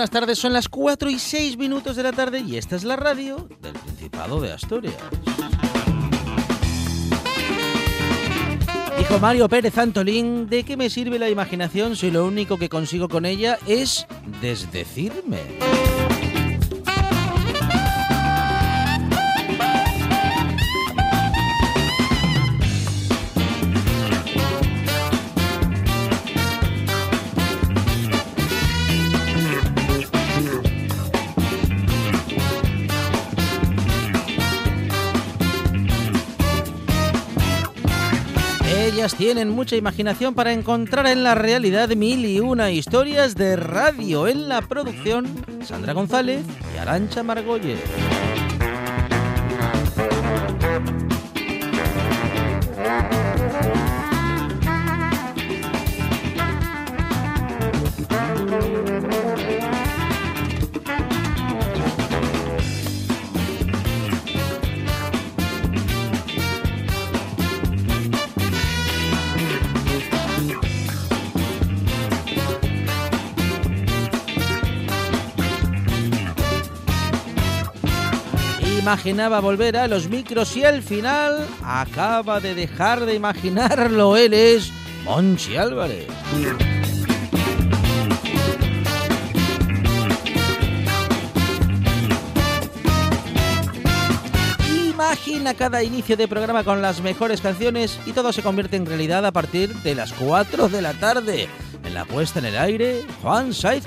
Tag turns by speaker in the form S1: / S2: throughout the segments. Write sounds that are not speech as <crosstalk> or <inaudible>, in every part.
S1: Buenas tardes. Son las 4 y 6 minutos de la tarde y esta es la radio del Principado de Asturias. Dijo Mario Pérez Antolín, ¿de qué me sirve la imaginación si lo único que consigo con ella es desdecirme? Tienen mucha imaginación para encontrar en la realidad mil y una historias de radio. En la producción, Sandra González y Arancha Margolles. Imaginaba volver a los micros y al final acaba de dejar de imaginarlo. Él es Monchi Álvarez. Imagina cada inicio de programa con las mejores canciones y todo se convierte en realidad a partir de las 4 de la tarde. En la puesta en el aire, Juan Saiz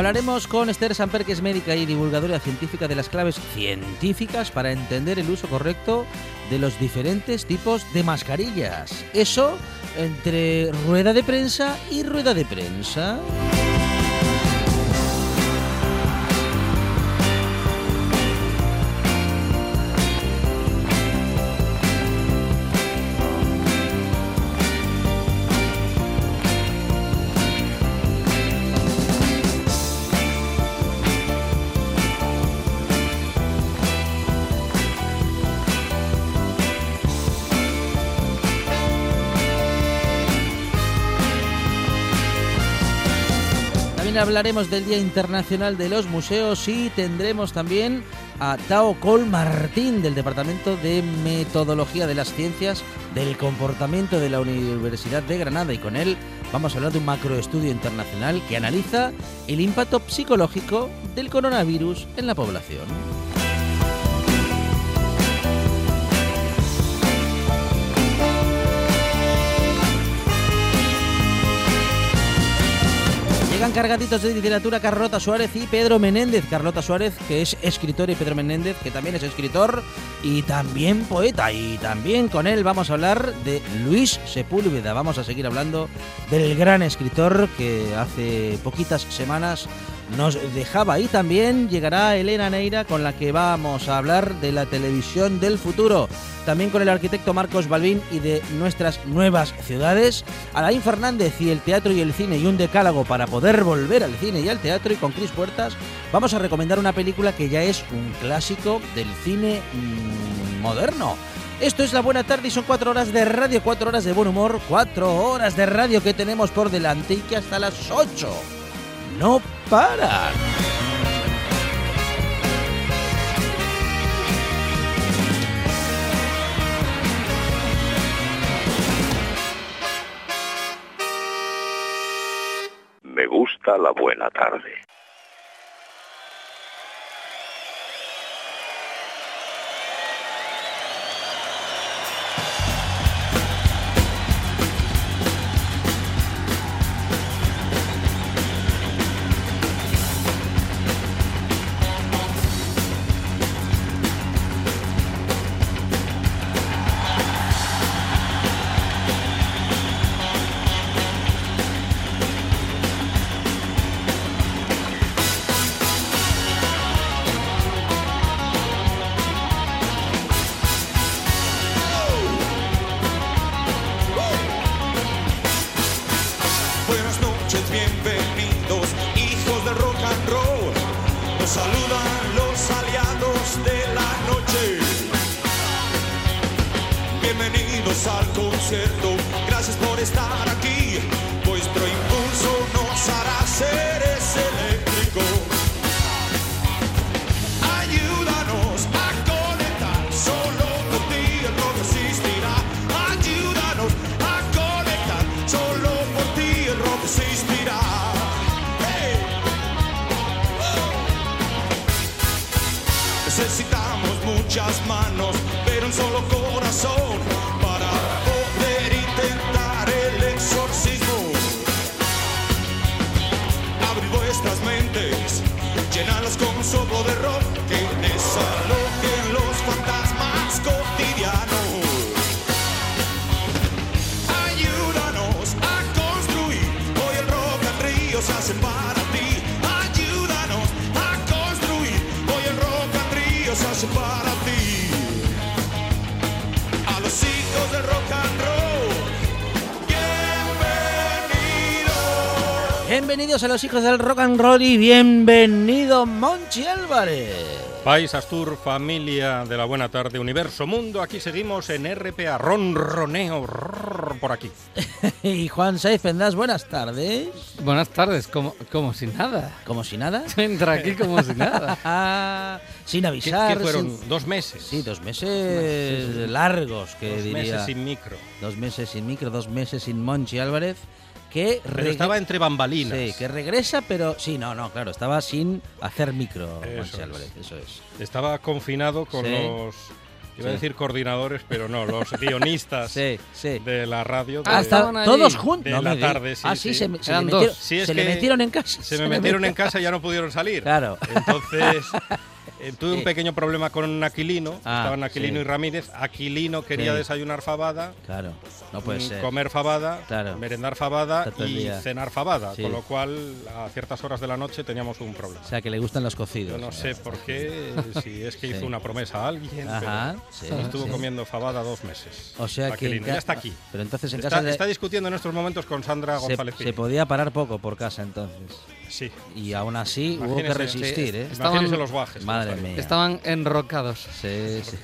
S1: Hablaremos con Esther Samper, que es médica y divulgadora científica de las claves científicas para entender el uso correcto de los diferentes tipos de mascarillas. Eso entre rueda de prensa y rueda de prensa. Hablaremos del Día Internacional de los Museos y tendremos también a Tao Col Martín del Departamento de Metodología de las Ciencias del Comportamiento de la Universidad de Granada y con él vamos a hablar de un macroestudio internacional que analiza el impacto psicológico del coronavirus en la población. Llegan cargaditos de literatura Carlota Suárez y Pedro Menéndez. Carlota Suárez, que es escritor, y Pedro Menéndez, que también es escritor y también poeta. Y también con él vamos a hablar de Luis Sepúlveda. Vamos a seguir hablando del gran escritor que hace poquitas semanas nos dejaba. Y también llegará Elena Neira con la que vamos a hablar de la televisión del futuro. También con el arquitecto Marcos Balbín y de nuestras nuevas ciudades. Alain Fernández y el teatro y el cine y un decálogo para poder volver al cine y al teatro. Y con Cris Puertas vamos a recomendar una película que ya es un clásico del cine mm, moderno. Esto es la buena tarde y son cuatro horas de radio, cuatro horas de buen humor, cuatro horas de radio que tenemos por delante y que hasta las ocho no paran.
S2: Me gusta la buena tarde.
S3: Bienvenidos. A los hijos del rock and roll
S1: y bienvenido Monchi Álvarez.
S4: País Astur, familia de la buena tarde, universo, mundo, aquí seguimos en RPA, ronroneo rrr, por aquí. <laughs>
S1: y Juan Saiz Pendas, buenas tardes.
S5: Buenas tardes, como, como si nada.
S1: Como si nada. <laughs>
S5: Entra aquí como si nada. <laughs>
S1: sin
S4: ¿Qué,
S1: avisar.
S4: qué fueron?
S1: sin-
S4: ¿Dos meses?
S1: Sí, dos meses largos, que
S4: Dos
S1: diría.
S4: meses sin micro.
S1: Dos meses sin micro, dos meses sin Monchi Álvarez, que
S4: Pero
S1: reg-
S4: estaba entre bambalinas.
S1: Sí, que regresa, pero sí, no, no, claro, estaba sin hacer micro,
S4: Eso es.
S1: Álvarez, eso es.
S4: Estaba confinado con
S1: Sí.
S4: los... Iba a decir coordinadores, pero no, los <laughs> guionistas
S1: Sí, sí.
S4: de la radio.
S5: Ah,
S4: de-
S5: estaban
S1: todos juntos.
S4: De
S1: No
S4: la
S1: me
S4: tarde, sí,
S1: Ah, sí,
S4: sí.
S1: se, me- se
S5: Eran
S1: le
S5: dos.
S1: metieron, se le metieron en casa.
S4: Se me
S1: le
S4: metieron en casa y ya no pudieron salir.
S1: Claro.
S4: Entonces <laughs> eh, tuve un pequeño problema con Aquilino.
S1: Ah,
S4: Estaban Aquilino
S1: sí.
S4: y Ramírez. Aquilino quería
S1: Sí.
S4: desayunar fabada.
S1: Claro, no puede
S4: mm,
S1: ser.
S4: comer fabada,
S1: Claro.
S4: merendar fabada y cenar fabada,
S1: Sí.
S4: con lo cual a ciertas horas de la noche teníamos un problema.
S1: O sea, que le gustan los cocidos.
S4: Yo no sé por qué, <laughs> si es que hizo una promesa a alguien,
S1: Ajá,
S4: pero
S1: sí,
S4: estuvo comiendo fabada dos meses.
S1: O sea
S4: Aquilino, ya está aquí.
S1: Pero entonces en
S4: Está,
S1: casa de-
S4: está discutiendo en estos momentos con Sandra
S1: se,
S4: González
S1: se
S4: Piña.
S1: podía parar poco por casa entonces.
S4: Sí.
S1: Y aún así hubo que resistir,
S5: sí,
S1: ¿eh?
S5: Estaban-
S4: los guajes. cómo
S1: Madre mía.
S5: Estaban enrocados.
S1: Sí, sí.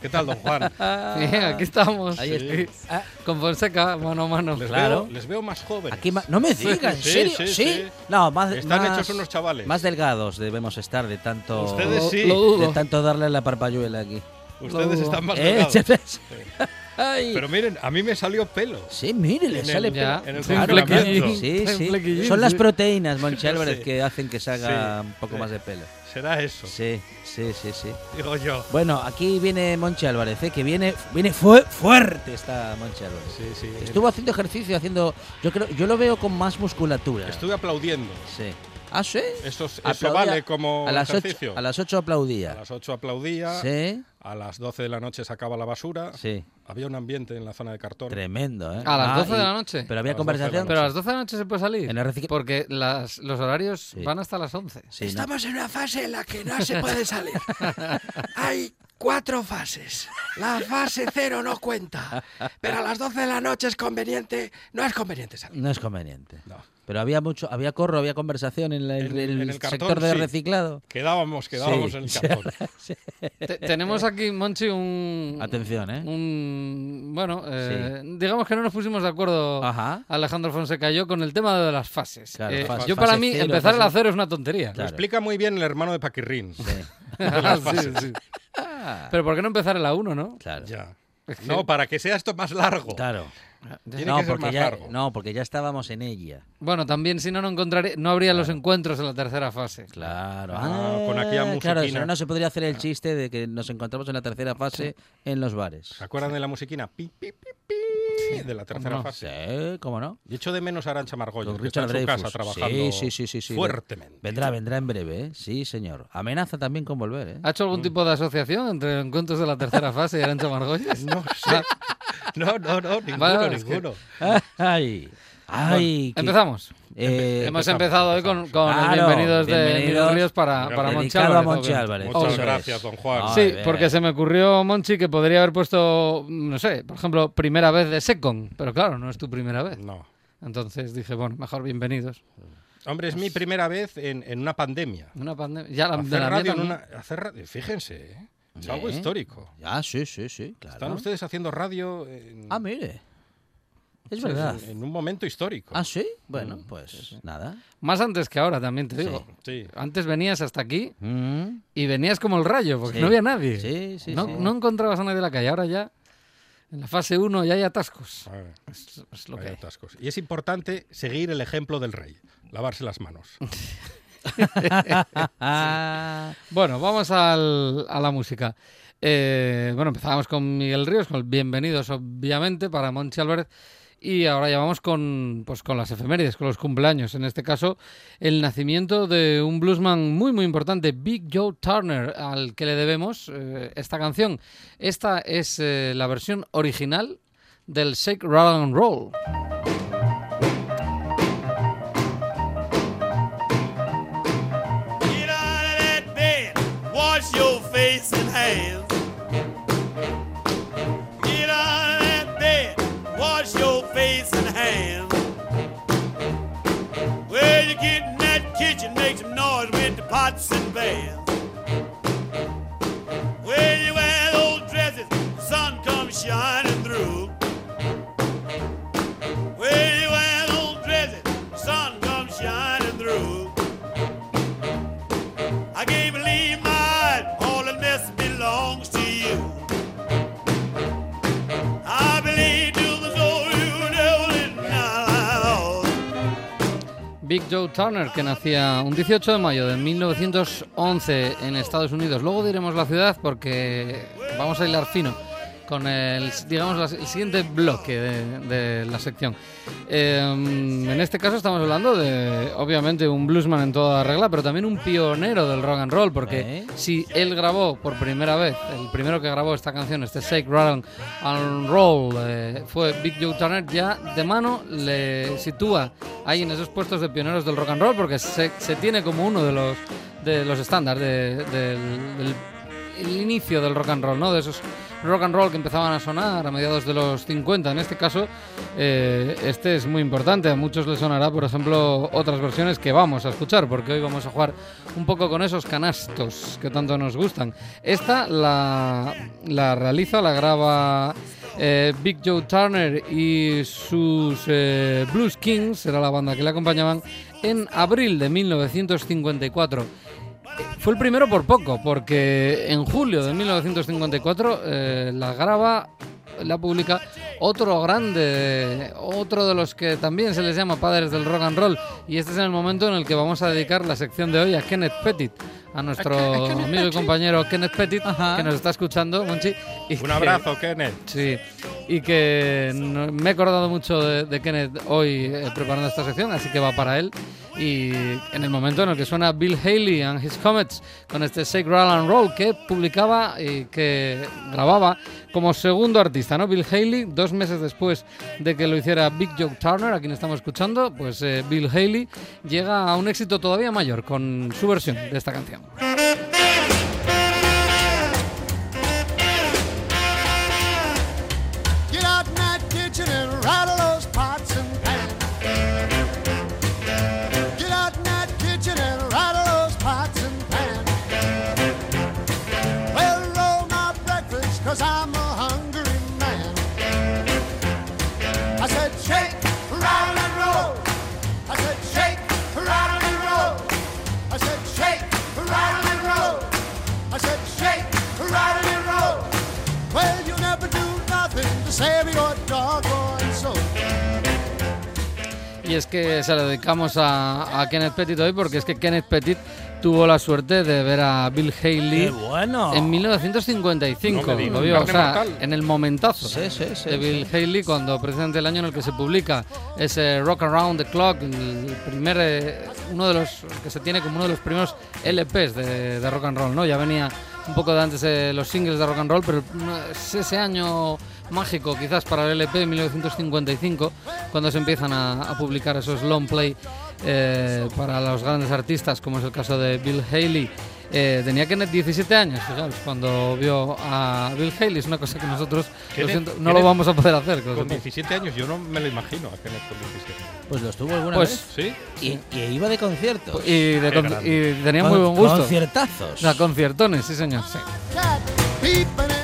S4: ¿Qué tal, don Juan? <laughs>
S5: Bien, aquí estamos.
S1: Ahí
S5: Sí.
S1: Ah,
S5: Con Fonseca, mano a mano.
S4: Les,
S1: Claro.
S4: veo, les veo más jóvenes.
S1: aquí ma- no me digas, ¿en
S4: Sí,
S1: serio?
S4: sí,
S1: Sí,
S4: sí.
S1: No, más
S4: Están
S1: más-
S4: hechos unos chavales.
S1: Más delgados debemos estar de tanto
S4: Ustedes sí.
S1: De tanto darle la parpalluela aquí.
S4: Ustedes están más
S1: ¿Eh? <laughs> Ay.
S4: Pero miren, a mí me salió pelo.
S1: Sí, mire, le sale
S4: el-
S1: pelo.
S5: Ya,
S4: en el
S5: flequillín.
S1: Sí,
S5: En
S1: sí. Son las proteínas, Monchi <laughs>
S4: Sí.
S1: Álvarez, que hacen que se haga
S4: Sí,
S1: un poco
S4: sí.
S1: más de pelo.
S4: Será eso,
S1: Sí, sí, sí, sí.
S4: digo yo.
S1: Bueno, aquí viene Monchi Álvarez, ¿eh? que viene, viene fue fuerte está Monchi Álvarez.
S4: Sí, sí.
S1: Estuvo haciendo ejercicio, haciendo. Yo creo, yo lo veo con más musculatura.
S4: Estuve aplaudiendo.
S1: Sí. Ah, sí.
S4: Eso, eso vale como
S1: a las
S4: ejercicio.
S1: Ocho, a las 8 aplaudía.
S4: A las 8 aplaudía.
S1: Sí,
S4: A las 12 de la noche sacaba la basura.
S1: sí.
S4: Había un ambiente en la zona de cartón.
S1: Tremendo, ¿eh?
S5: A las
S1: Ah,
S5: 12 de la noche.
S1: Pero había
S4: A las 12 de la
S1: conversación.
S5: Pero a las 12 de la noche se puede salir.
S1: En
S5: Porque las, los horarios
S1: Sí.
S5: van hasta las 11.
S1: Sí, ¿no?
S6: Estamos en una fase en la que no se puede salir. <laughs> Hay cuatro fases. La fase cero no cuenta. Pero a las 12 de la noche es conveniente. No es conveniente salir.
S1: No es conveniente.
S4: No.
S1: Pero había mucho, había corro, había conversación en, la- en
S4: En-
S1: el,
S4: en el cartón,
S1: sector de
S4: sí.
S1: reciclado.
S4: Quedábamos, quedábamos
S1: Sí,
S4: en el <laughs>
S1: sí.
S4: cartón.
S5: Te- tenemos aquí, Monchi, un.
S1: Atención, ¿eh?
S5: Un. Bueno, eh, digamos que no nos pusimos de acuerdo.
S1: Ajá.
S5: Alejandro Fonseca y yo con el tema de las fases.
S1: Claro,
S5: Eh,
S1: fase-
S5: yo para
S1: fase
S5: mí
S1: cero,
S5: empezar el
S1: fase-
S5: acero es una tontería.
S4: Lo explica muy bien el hermano de Paquirrín.
S1: Sí. <laughs> <laughs>
S5: Sí, sí. Pero ¿por qué no empezar en la 1, no?
S1: Claro.
S4: Ya. No, para que sea esto más largo.
S1: Claro.
S4: Tiene
S1: No
S4: que ser
S1: porque,
S4: más
S1: ya,
S4: largo.
S1: no, porque ya estábamos en ella.
S5: Bueno, también si no, no encontraré, no habría los encuentros en la tercera fase.
S1: Claro.
S4: Ah, con aquella
S1: Claro,
S4: musiquina.
S1: si no, no se podría hacer el chiste de que nos encontramos en la tercera fase en los bares.
S4: ¿Se acuerdan de la musiquina? Pi, pi, pi, pi, de la tercera
S5: no?
S4: fase.
S1: Sí, ¿cómo no?
S4: Y echo de menos a Arancha Margolles,
S1: Con
S4: que está en
S1: Richard
S4: su casa trabajando
S1: sí, sí, sí, sí, sí.
S4: fuertemente.
S1: Vendrá, vendrá en breve, ¿eh? Sí, señor. Amenaza también con volver, ¿eh?
S5: ¿Ha hecho algún tipo de asociación entre encuentros de la tercera fase y Arancha Margolles? <laughs>
S4: No sé. No, no, no, ninguno,
S5: Vale,
S4: ninguno. <laughs>
S1: Ay, ay. que-
S5: Empezamos.
S1: eh,
S5: Hemos
S4: empezamos,
S5: empezado hoy con, el bienvenidos de
S1: bienvenidos.
S5: Miguel Ríos para, para Monchi Álvarez,
S1: Monchi. Álvarez.
S4: Muchas gracias, don Juan.
S1: Ay,
S5: Sí,
S1: bien.
S5: porque se me ocurrió, Monchi, que podría haber puesto, no sé, por ejemplo, primera vez de Secon, pero claro, no es tu primera vez.
S4: No.
S5: Entonces dije, bueno, mejor bienvenidos.
S4: Hombre, es mi primera vez en, en una pandemia.
S5: Una pandemia. Ya la, de
S4: Hacer
S5: la
S4: radio en
S5: también.
S4: una... Hacer radio, fíjense, ¿eh? es algo histórico.
S1: Ah, sí, sí, sí, claro.
S4: Están ustedes haciendo radio en,
S1: Ah, mire. Es
S4: sí,
S1: verdad.
S4: en- en un momento histórico.
S1: Ah, sí. Bueno, pues nada.
S5: Más antes que ahora, también te digo.
S4: Sí.
S5: Antes venías hasta aquí
S1: Mm,
S5: y venías como el rayo, porque
S1: Sí.
S5: no había nadie.
S1: Sí, sí,
S5: no,
S1: sí.
S5: no encontrabas a nadie en la calle. Ahora ya, en la fase 1, ya hay atascos. Es, es lo
S4: hay
S5: que hay.
S4: atascos. Y es importante seguir el ejemplo del rey, lavarse las manos. <laughs> <laughs>
S5: Bueno, vamos al- a la música. Eh, bueno, empezábamos con Miguel Ríos, con el bienvenidos, obviamente, para Monchi Álvarez. Y ahora ya vamos con, pues, con las efemérides, con los cumpleaños. En este caso, el nacimiento de un bluesman muy, muy importante, Big Joe Turner, al que le debemos eh, esta canción. Esta es eh, la versión original del Shake, Rattle and Roll.
S3: With the
S5: Big Joe Turner, que nacía un 18 de mayo de 1911 en Estados Unidos. Luego diremos la ciudad porque vamos a hilar fino con el, digamos, el siguiente bloque de, de la sección. Eh, en este caso estamos hablando de, obviamente, un bluesman en toda regla, pero también un pionero del rock and roll, porque
S1: ¿Eh?
S5: si él grabó por primera vez, el primero que grabó esta canción, este Shake, Rattle and Roll, eh, fue Big Joe Turner, ya de mano le sitúa ahí en esos puestos de pioneros del rock and roll, porque se, se tiene como uno de los, de los estándares de- del, del- el inicio del rock and roll, ¿no? De esos rock and roll que empezaban a sonar a mediados de los 50. En este caso, eh, este es muy importante. A muchos les sonará, por ejemplo, otras versiones que vamos a escuchar, porque hoy vamos a jugar un poco con esos canastos que tanto nos gustan. Esta la, realiza, la graba eh, Big Joe Turner y sus eh, Blues Kings, era la banda que le acompañaban, en abril de 1954. Fue el primero por poco, porque en julio de 1954 eh, la graba, la publica otro grande, otro de los que también se les llama padres del rock and roll. Y este es el momento en el que vamos a dedicar la sección de hoy a Kenneth Pettit, a nuestro amigo y compañero Kenneth Pettit,
S1: Ajá.
S5: que nos está escuchando, Monchi. y
S4: Un
S5: que-
S4: abrazo, Kenneth.
S5: Sí, y que no- me he acordado mucho de, de Kenneth hoy eh, preparando esta sección, así que va para él. Y en el momento en el que suena Bill Haley and His Comets con este Rattle and Roll que publicaba y que grababa como segundo artista, ¿no? Bill Haley, dos meses después de que lo hiciera Big Joe Turner, a quien estamos escuchando, pues eh, Bill Haley llega a un éxito todavía mayor con su versión de esta canción. Y es que se lo dedicamos a, a Kenneth Petit hoy porque es que Kenneth Petit tuvo la suerte de ver a Bill Haley en 1955.
S4: No me digas,
S5: lo vio, o
S4: carne
S5: sea,
S4: mortal.
S5: en el momentazo
S1: Sí, sí, sí,
S5: de Bill Haley, cuando precisamente el año en el que se publica ese Rock Around the Clock, el primer, eh, uno de los que se tiene como uno de los primeros LPs de, de rock and roll, ¿no? Ya venía un poco de antes eh, los singles de rock and roll, pero es ese año mágico quizás para el LP de 1955, cuando se empiezan a, a publicar esos long play eh, para los grandes artistas, como es el caso de Bill Haley. Eh, tenía Kenneth 17 años, fijaos, cuando vio a Bill Haley. Es una cosa que nosotros lo siento, no lo vamos a poder hacer. lo
S4: Con
S5: sepáis.
S4: 17 años yo no me lo imagino a Kenneth con 17.
S1: Pues los tuvo alguna
S5: Pues,
S1: vez.
S4: ¿Sí?
S1: Y, y iba de conciertos.
S5: Y, de con- y tenía muy buen gusto.
S1: Conciertazos.
S5: O sea, conciertones, sí señor. sí.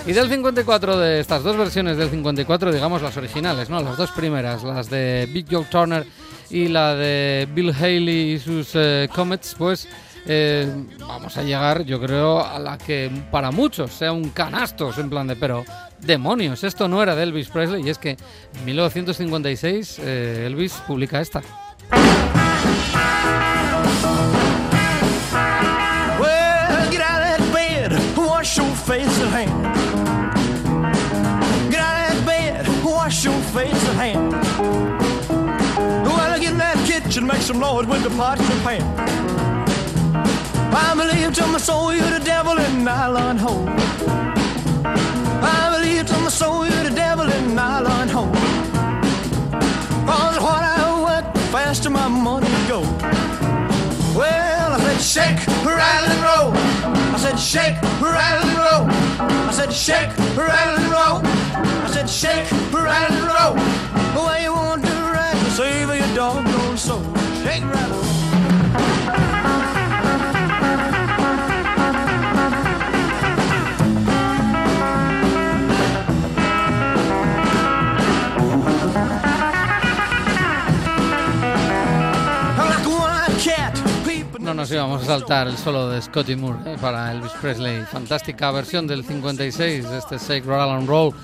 S5: Y del 54 de estas dos versiones del 54, digamos las originales, ¿no? Las dos primeras, las de Big Joe Turner y la de Bill Haley y sus eh, Comets, pues eh, vamos a llegar, yo creo, a la que para muchos sea un canastos en plan de, pero demonios, esto no era de Elvis Presley y es que en 1956 eh, Elvis publica esta.
S7: Wash your face and hands. Well, get in that kitchen, make some noise with the pots and pans. I believe to my soul you're the devil in nylon hole. I believe to my soul you're the devil in nylon hole. Cause what I work, the faster my money goes. Well, I said shake, rattle and roll. I said shake, rattle and roll. I said shake, rattle and roll. I said shake, rattle and roll. The way you want to ride save your doggone
S5: nos íbamos a saltar el solo de Scotty Moore eh, para Elvis Presley. Fantástica versión del 56 de este Shake, Rattle and Roll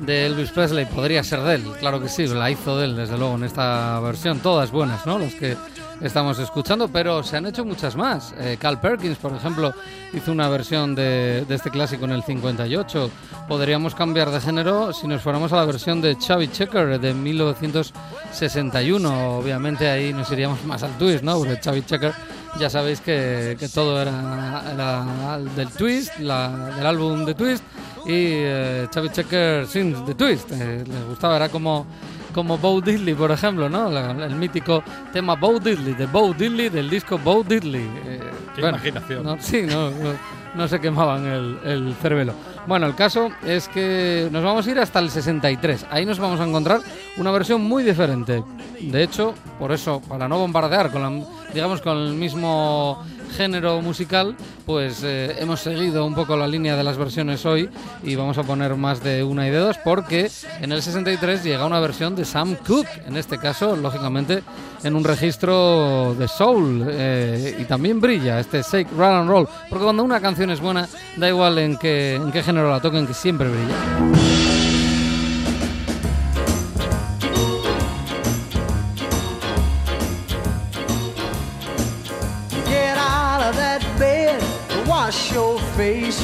S5: de Elvis Presley. Podría ser de él, claro que sí, la hizo de él, desde luego, en esta versión. Todas buenas, ¿no? Las que estamos escuchando, pero se han hecho muchas más. Eh, Cal Perkins, por ejemplo, hizo una versión de, de este clásico en el 58. Podríamos cambiar de género si nos fuéramos a la versión de Chubby Checker de 1961. Obviamente ahí nos iríamos <laughs> más al twist, ¿no? Porque Chubby Checker ya sabéis que, que todo era, era del twist, la- del álbum de twist y eh, Chubby Checker Sings the Twist. Eh, les gustaba, era como como Bo Diddley, por ejemplo, ¿no? La- el mítico tema Bo Diddley, de Bo Diddley, del disco Bo Diddley. Eh,
S4: Qué imaginación.
S5: no, sí, no, no, no se quemaban el, el cerebelo. Bueno, el caso es que nos vamos a ir hasta el 63. Ahí nos vamos a encontrar una versión muy diferente. De hecho, por eso, para no bombardear con la, digamos, con el mismo género musical, pues eh, hemos seguido un poco la línea de las versiones hoy y vamos a poner más de una y de dos porque en el 63 llega una versión de Sam Cooke, en este caso, lógicamente, en un registro de soul eh, y también brilla este Shake, Rattle and Roll, porque cuando una canción es buena, da igual en qué, en qué género la toquen, que siempre brilla.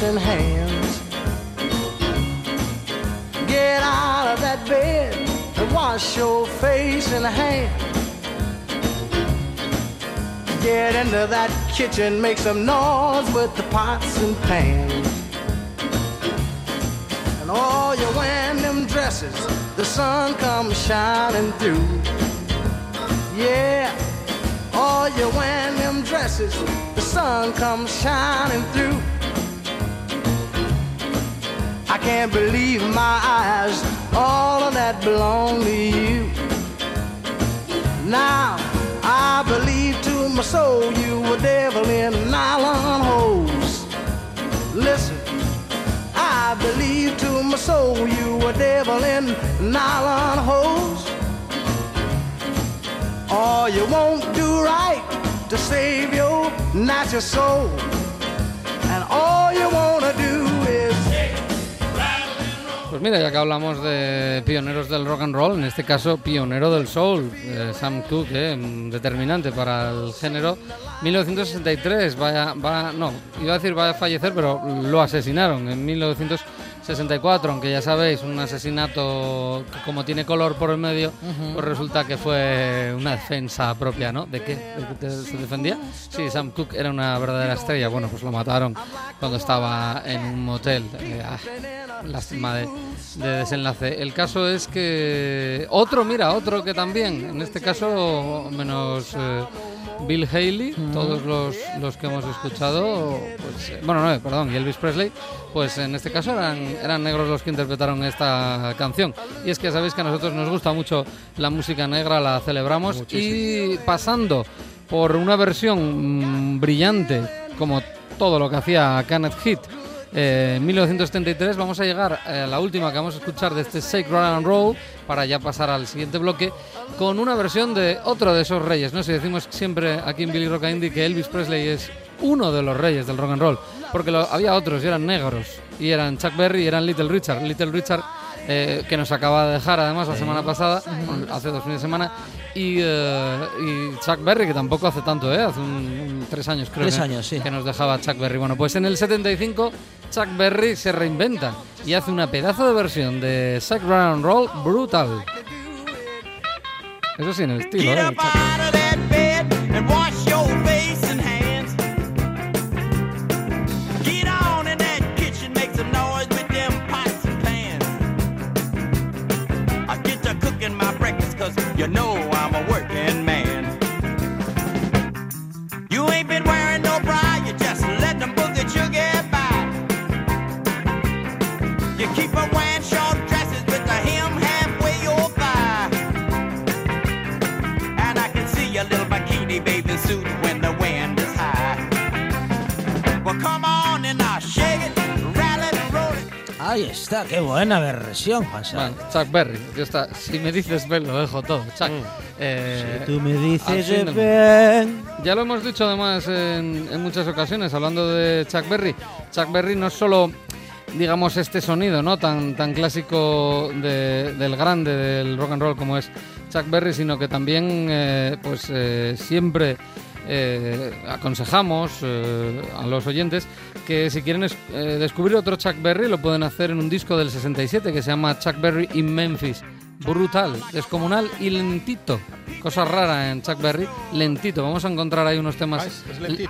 S7: And hands. Get out
S8: of that bed and wash your face and hands. Get into that kitchen, make some noise with the pots and pans. And all you wearing them dresses, the sun comes shining through. Yeah, all you wearing them dresses, the sun comes shining through. I can't believe my eyes, all of that belong to you. Now I believe to my soul you were devil in nylon hose. Listen, I believe to my soul you were devil in nylon hose. All you won't do right to save your natural soul. And all you wanna do
S5: Pues mira, ya que hablamos de pioneros del rock and roll, en este caso pionero del soul, eh, Sam Cooke, eh, determinante para el género. 1963, vaya, va, no, iba a decir va a fallecer, pero lo asesinaron en 1964, aunque ya sabéis, un asesinato que como tiene color por el medio, pues resulta que fue una defensa propia, ¿no? ¿De qué? ¿De qué te- se defendía? Sí, Sam Cooke era una verdadera estrella, bueno, pues lo mataron cuando estaba en un motel. Eh, ah, lástima de, de desenlace. El caso es que otro, mira, otro que también, en este caso menos eh, Bill Haley, todos los, los que hemos escuchado, pues, eh, bueno, no, perdón, y Elvis Presley, pues en este caso eran, eran negros los que interpretaron esta canción. Y es que sabéis que a nosotros nos gusta mucho la música negra, la celebramos y pasando por una versión mm, brillante, como todo lo que hacía Kenneth Heat, eh, en 1973 vamos a llegar a la última que vamos a escuchar de este Roll and Roll para ya pasar al siguiente bloque con una versión de otro de esos reyes. No sé, decimos siempre aquí en Billy Rock Indie que Elvis Presley es uno de los reyes del rock and roll, porque lo- había otros y eran negros y eran Chuck Berry y eran Little Richard. Little Richard eh, que nos acaba de dejar además la semana pasada, bueno, hace dos fines de semana, y, eh, y Chuck Berry, que tampoco hace tanto, ¿eh? hace un, un- tres años creo
S1: Tres
S5: que,
S1: años, sí.
S5: que nos dejaba Chuck Berry. Bueno, pues en el 75 Chuck Berry se reinventa y hace una pedazo de versión de Chuck Round Roll brutal. Eso sí, en el estilo, ¿eh? Chuck.
S1: Ahí está, qué buena versión.
S5: Bueno, Chuck Berry, ya está. Si me dices ven, lo dejo todo. Chuck. eh,
S1: Tú me dices ven.
S5: Ya lo hemos dicho además en, en muchas ocasiones, hablando de Chuck Berry. Chuck Berry no es solo, digamos, este sonido no tan, tan clásico de- del grande del rock and roll como es Chuck Berry, sino que también eh, pues eh, siempre eh, aconsejamos eh, a los oyentes que si quieren es- eh, descubrir otro Chuck Berry lo pueden hacer en un disco del 67 que se llama Chuck Berry in Memphis. Brutal, descomunal y lentito. Cosa rara en Chuck Berry, lentito. Vamos a encontrar ahí unos temas
S4: Ah, es-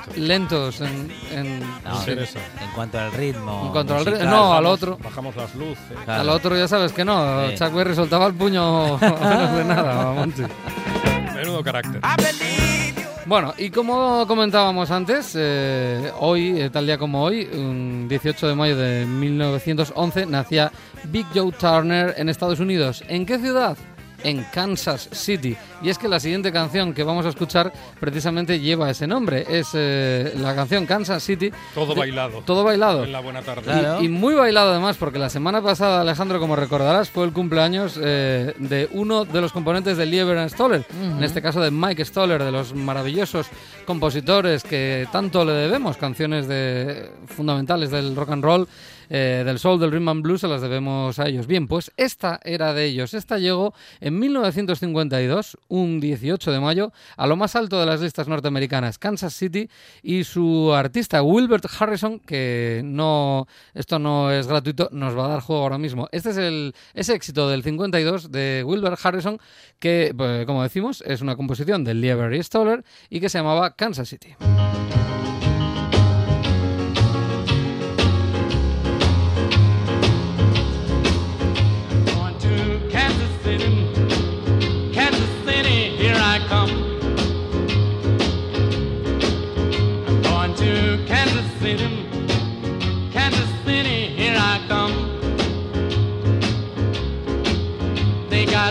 S4: es
S5: lentos en, en-
S1: No,
S5: sí.
S4: interesa.
S1: En cuanto al ritmo.
S5: En cuanto al ritmo,
S1: musical,
S5: no, al
S1: vamos.
S5: otro.
S4: Bajamos las luces.
S1: Claro.
S5: Al otro ya sabes que no.
S1: Sí.
S5: Chuck Berry soltaba el puño <laughs> menos de nada, Monty.
S4: Menudo carácter.
S5: Bueno, y como comentábamos antes, eh, hoy, eh, tal día como hoy, un 18 de mayo de 1911, nacía Big Joe Turner en Estados Unidos. ¿En qué ciudad? En Kansas City. Y es que la siguiente canción que vamos a escuchar precisamente lleva ese nombre. Es eh, la canción Kansas City.
S4: Todo
S5: de-
S4: bailado.
S5: Todo bailado.
S4: En la buena tarde.
S1: Claro.
S5: Y, y muy bailado además, porque la semana pasada, Alejandro, como recordarás, fue el cumpleaños eh, de uno de los componentes de Lieber and Stoller, en este caso de Mike Stoller, de los maravillosos compositores que tanto le debemos, canciones de, fundamentales del rock and roll. Eh, del soul, del rhythm and blues, se las debemos a ellos. Bien, pues esta era de ellos. Esta llegó en 1952, un 18 de mayo, a lo más alto de las listas norteamericanas, Kansas City, y su artista Wilbert Harrison, que no, esto no es gratuito, nos va a dar juego ahora mismo. Este es el ese éxito del 52 de Wilbert Harrison, que, pues, como decimos, es una composición de Lieber Stoller y que se llamaba Kansas City.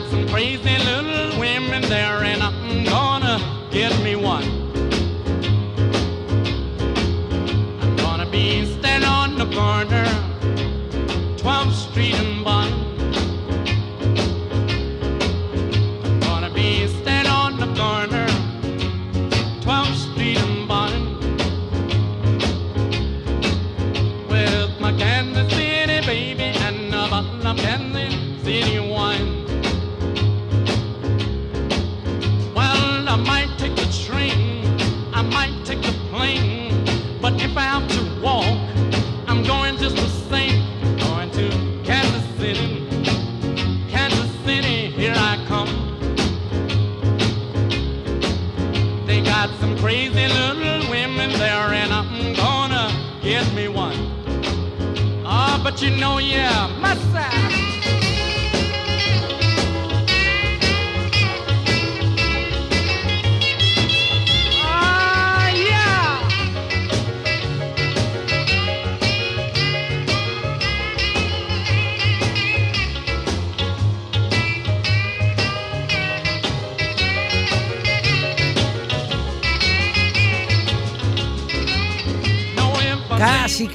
S9: Got some crazy little women there, and I'm gonna get me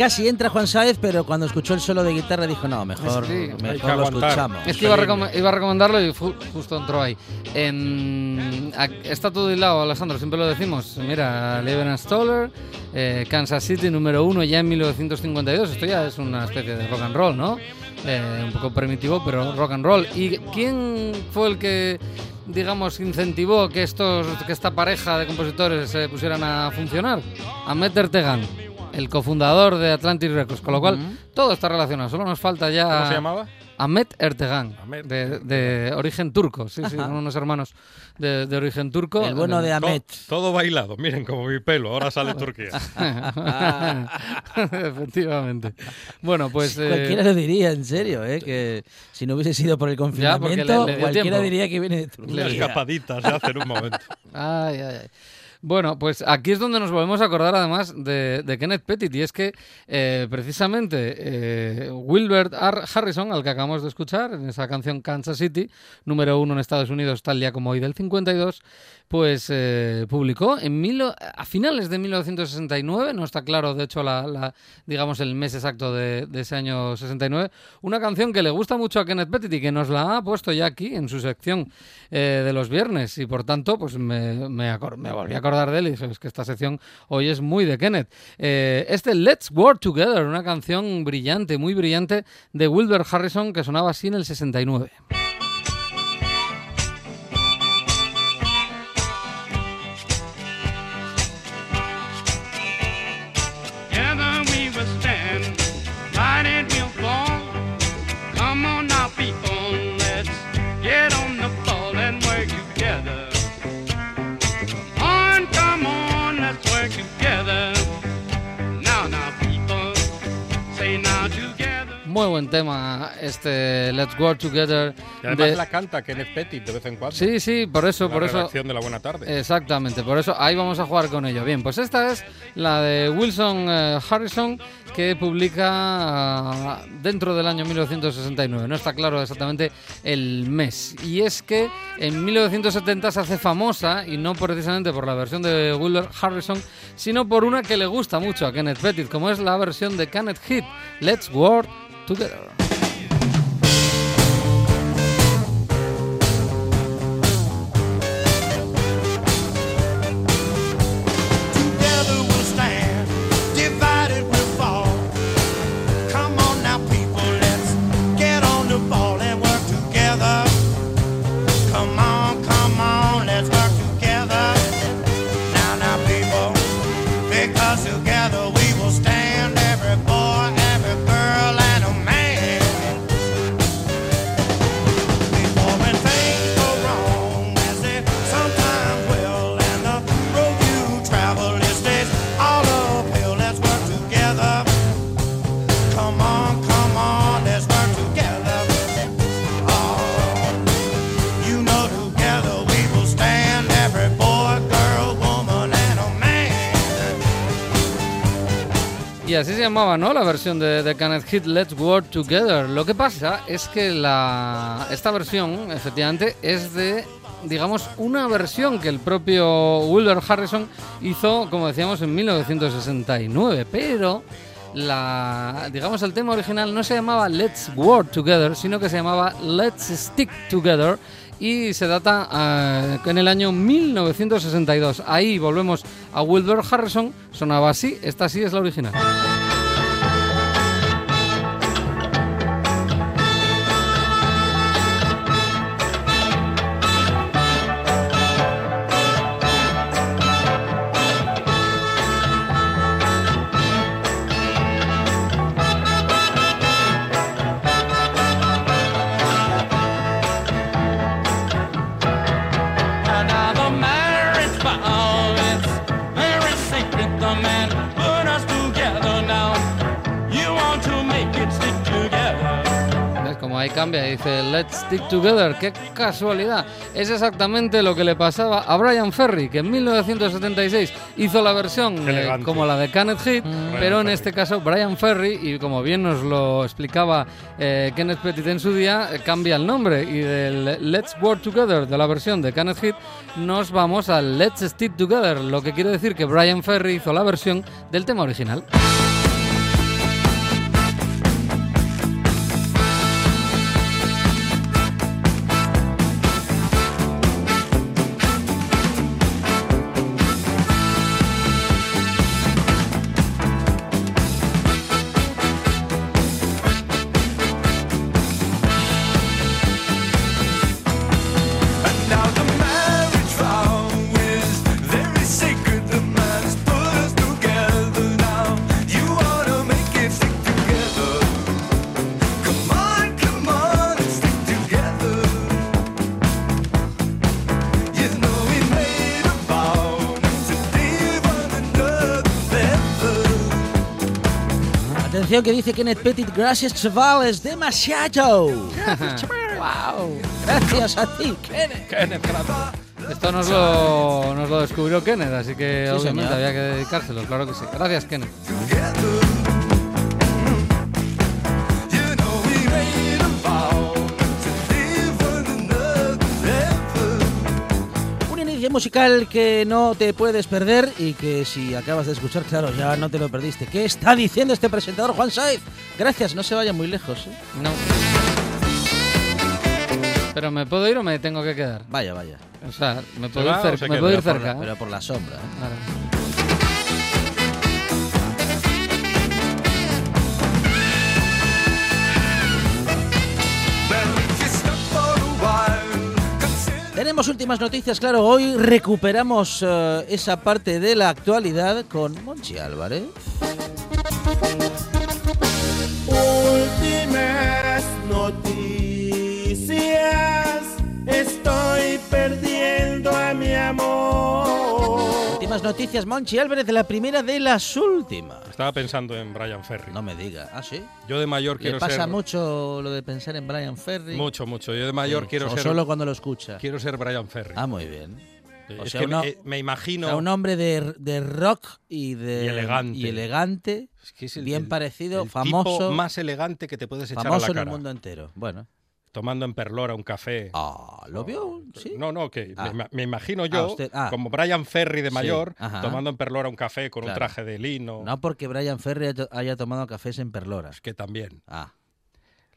S1: Casi, entra Juan Sáez, pero cuando escuchó el solo de guitarra dijo, no, mejor,
S5: Sí.
S4: Que
S1: mejor lo escuchamos.
S5: Es que iba a, recom- iba a recomendarlo y justo entró ahí. En- a- está todo hilado, Alessandro, siempre lo decimos. Mira, Leven Stoller, eh, Kansas City número uno ya en 1952. Esto ya es una especie de rock and roll, ¿no? Eh, un poco primitivo, pero rock and roll. ¿Y quién fue el que, digamos, incentivó que, estos, que esta pareja de compositores se pusieran a funcionar? Ahmed Ertegan, el cofundador de Atlantic Records. Con lo cual, todo está relacionado. Solo nos falta ya...
S4: ¿Cómo se llamaba?
S5: Ahmet Ertegan,
S4: Ahmet
S5: de, de origen turco, sí, sí, son unos hermanos de, de origen turco.
S1: El bueno de
S4: To-
S1: Ahmet.
S4: todo bailado, miren como mi pelo, ahora sale Turquía. <laughs>
S5: Efectivamente. Bueno, pues... eh,
S1: Cualquiera lo diría, en serio, ¿eh? que si no hubiese sido por el
S5: Ya, porque le-
S1: confinamiento,
S5: le
S1: cualquiera diría que viene de Turquía.
S4: escapadita se hace en un momento. <laughs>
S5: Ay, ay, ay. Bueno, pues aquí es donde nos volvemos a acordar además de, Kenneth Pettit y es que eh, precisamente eh, Wilbert R. Harrison, al que acabamos de escuchar en esa canción Kansas City, número uno en Estados Unidos tal día como hoy del 52, pues eh, publicó en mil, a finales de 1969, no está claro de hecho la, la- digamos el mes exacto de, ese año 69, una canción que le gusta mucho a Kenneth Pettit y que nos la ha puesto ya aquí en su sección de los viernes y por tanto pues me, me, me volví a acordar de él que esta sección hoy es muy de Kenneth. Eh, este Let's Work Together, una canción brillante, muy brillante de Wilbur Harrison que sonaba así en el 69. Muy buen tema este Let's Work Together.
S4: Y además
S5: de-
S4: la canta Kenneth de vez en cuando.
S5: Sí, sí, por eso,
S4: La
S5: por eso.
S4: de la Buena Tarde.
S5: Exactamente, por eso ahí vamos a jugar con ello. Bien, pues esta es la de Wilson eh, Harrison que publica ah, dentro del año 1969. No está claro exactamente el mes. Y es que en 1970 se hace famosa, y no precisamente por la versión de Wilbur Harrison, sino por una que le gusta mucho a Kenneth Pettit, como es la versión de Kenneth Hit, Let's Work Together. Se llamaba, ¿no? La versión de, de Hit, Let's Work Together. Lo que pasa es que la, esta versión, efectivamente, es de, digamos, una versión que el propio Wilbur Harrison hizo, como decíamos, en 1969. Pero, la, digamos, el tema original no se llamaba Let's Work Together, sino que se llamaba Let's Stick Together. Y se data eh, en el año 1962. Ahí volvemos a Wilbur Harrison. Sonaba así. Esta sí es la original. Dice Let's Stick Together. ¡Qué casualidad! Es exactamente lo que le pasaba a Brian Ferry, que en 1976 hizo la versión eh, como la de Kenneth Heat, pero en este caso Brian Ferry, y como bien nos lo explicaba eh, Kenneth Petit en su día, eh, cambia el nombre y del Let's Work Together de la versión de Kenneth Heat nos vamos al Let's Stick Together, lo que quiere decir que Brian Ferry hizo la versión del tema original.
S1: Que dice Kenneth Petit, gracias chaval, es demasiado. wow. <laughs> Gracias a ti, Kenneth.
S5: Esto nos lo, nos lo descubrió Kenneth, así que
S1: Sí,
S5: obviamente
S1: señor.
S5: había que dedicárselo, claro que sí. Gracias, Kenneth.
S1: Musical que no te puedes perder y que si acabas de escuchar, claro, ya no te lo perdiste. ¿Qué está diciendo este presentador, Juan Saiz? Gracias, no se vaya muy lejos. ¿eh?
S5: No. Pero me puedo ir o me tengo que quedar.
S1: Vaya, vaya.
S5: O sea, me puedo
S4: va
S5: ir, cer- me puedo cerca. ¿eh?
S1: Pero por la sombra. ¿eh? Tenemos últimas noticias, claro. Hoy recuperamos eh, esa parte de la actualidad con Monchi Álvarez.
S3: Últimas noticias. Estoy perdiendo a mi amor.
S1: Últimas noticias, Monchi Álvarez, la primera de las últimas.
S4: Estaba pensando en Brian Ferry.
S1: No me diga. Ah, sí.
S4: Yo de mayor
S1: ¿Le
S4: quiero
S1: pasa
S4: ser
S1: mucho lo de pensar en Brian Ferry?
S4: mucho, mucho. Yo de mayor
S1: Sí,
S4: quiero
S1: o
S4: ser
S1: solo cuando lo escucha.
S4: quiero ser Brian Ferry.
S1: Ah, muy bien.
S4: Sí,
S1: o
S4: es
S1: sea,
S4: que
S1: uno-
S4: me, eh, me imagino
S1: O sea, un hombre de, de rock y de
S4: Y elegante.
S1: y elegante,
S4: es que es el-
S1: bien
S4: el-
S1: parecido,
S4: el
S1: famoso,
S4: tipo más elegante que te puedes echar a
S1: famoso
S4: la
S1: en el
S4: cara.
S1: mundo entero. Bueno,
S4: Tomando en Perlora un café.
S1: ah, ¿lo vio? Sí.
S4: No, no, que
S1: Ah.
S4: me, me imagino
S1: Ah,
S4: yo,
S1: usted- ah.
S4: como Brian Ferry de mayor, tomando en Perlora un café con
S1: Claro.
S4: un traje de lino.
S1: No porque Brian Ferry haya- tomado cafés en Perloras.
S4: Es que también.
S1: Ah,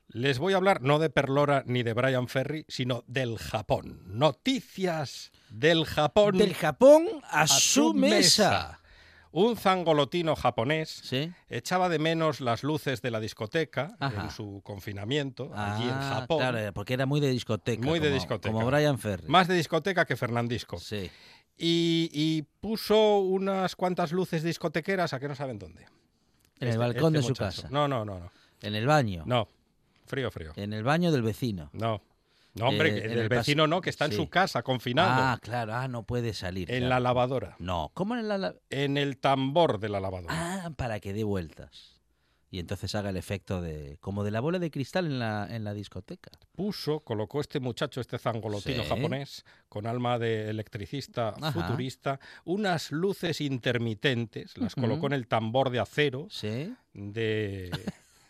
S4: Les voy a hablar no de Perlora ni de Brian Ferry, sino del Japón. Noticias del Japón.
S1: del Japón a,
S4: a
S1: su mesa.
S4: Un zangolotino japonés
S1: Sí.
S4: echaba de menos las luces de la discoteca
S1: Ajá.
S4: en su confinamiento allí en
S1: Ah,
S4: Japón.
S1: Claro, porque era muy de discoteca.
S4: Muy de
S1: como-
S4: discoteca.
S1: Como Brian Ferry.
S4: Más de discoteca que Fernandisco.
S1: Sí.
S4: Y, y puso unas cuantas luces discotequeras a que no saben dónde.
S1: En el
S4: Este-
S1: balcón
S4: este
S1: de su casa.
S4: No, no, no, no.
S1: En el baño.
S4: No. Frío, frío.
S1: En el baño del vecino.
S4: No. No, hombre,
S1: Eh,
S4: el vecino no, que está en su casa, confinado.
S1: Ah, claro. Ah, no puede salir.
S4: en
S1: claro.
S4: la lavadora.
S1: No. ¿Cómo en la... la-
S4: En el tambor de la lavadora.
S1: Ah, para que dé vueltas. Y entonces haga el efecto de... Como de la bola de cristal en la, en la discoteca.
S4: Puso, colocó este muchacho, este zangolotino
S1: Sí.
S4: japonés, con alma de electricista
S1: Ajá.
S4: futurista, unas luces intermitentes, las colocó en el tambor de acero
S1: ¿Sí?
S4: de,